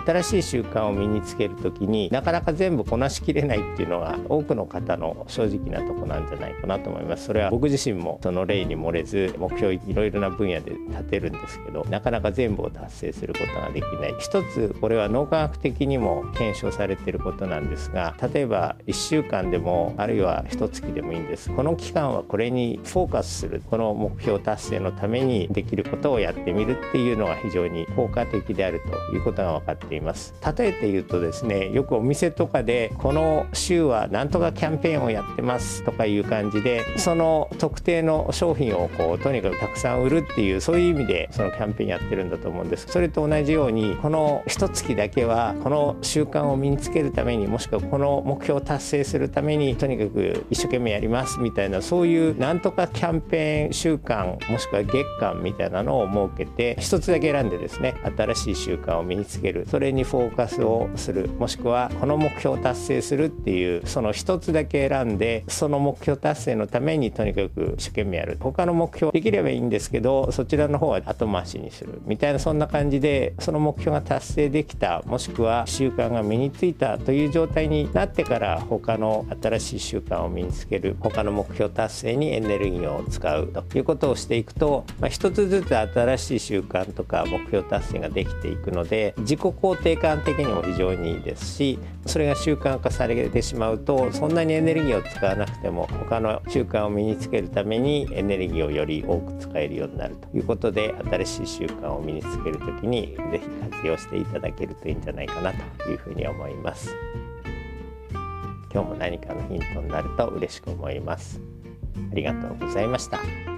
新しい習慣を身につける時になかなか全部こなしきれないっていうのが多くの方の正直なとこなんじゃないかなと思います。それは僕自身もその例に漏れず目標いろいろな分野で立てるんですけどなかなか全部を達成することができない。一つこれは脳科学的にも検証されてることなんですが例えば1週間でもあるいは1月でもいいんです。この期間はこれにフォーカスする。この目標達成のためにできることをやってみるっていうのが非常に効果的であるということが分かってています。例えて言うとですねよくお店とかでこの週はなんとかキャンペーンをやってますとかいう感じでその特定の商品をこうとにかくたくさん売るっていうそういう意味でそのキャンペーンやってるんだと思うんです。それと同じようにこの一月だけはこの習慣を身につけるためにもしくはこの目標を達成するためにとにかく一生懸命やりますみたいなそういうなんとかキャンペーン習慣もしくは月間みたいなのを設けて一つだけ選んでですね新しい習慣を身につける。それにフォーカスをするもしくはこの目標を達成するっていうその一つだけ選んでその目標達成のためにとにかく一生懸命やる。他の目標できればいいんですけどそちらの方は後回しにするみたいなそんな感じでその目標が達成できたもしくは習慣が身についたという状態になってから他の新しい習慣を身につける他の目標達成にエネルギーを使うということをしていくと、まあ、一つずつ新しい習慣とか目標達成ができていくので自己肯定感的にも非常にいいですしそれが習慣化されてしまうとそんなにエネルギーを使わなくても他の習慣を身につけるためにエネルギーをより多く使えるようになるということで新しい習慣を身につける時に是非活用していただけるといいんじゃないかなというふうに思います。今日も何かのヒントになると嬉しく思います。ありがとうございました。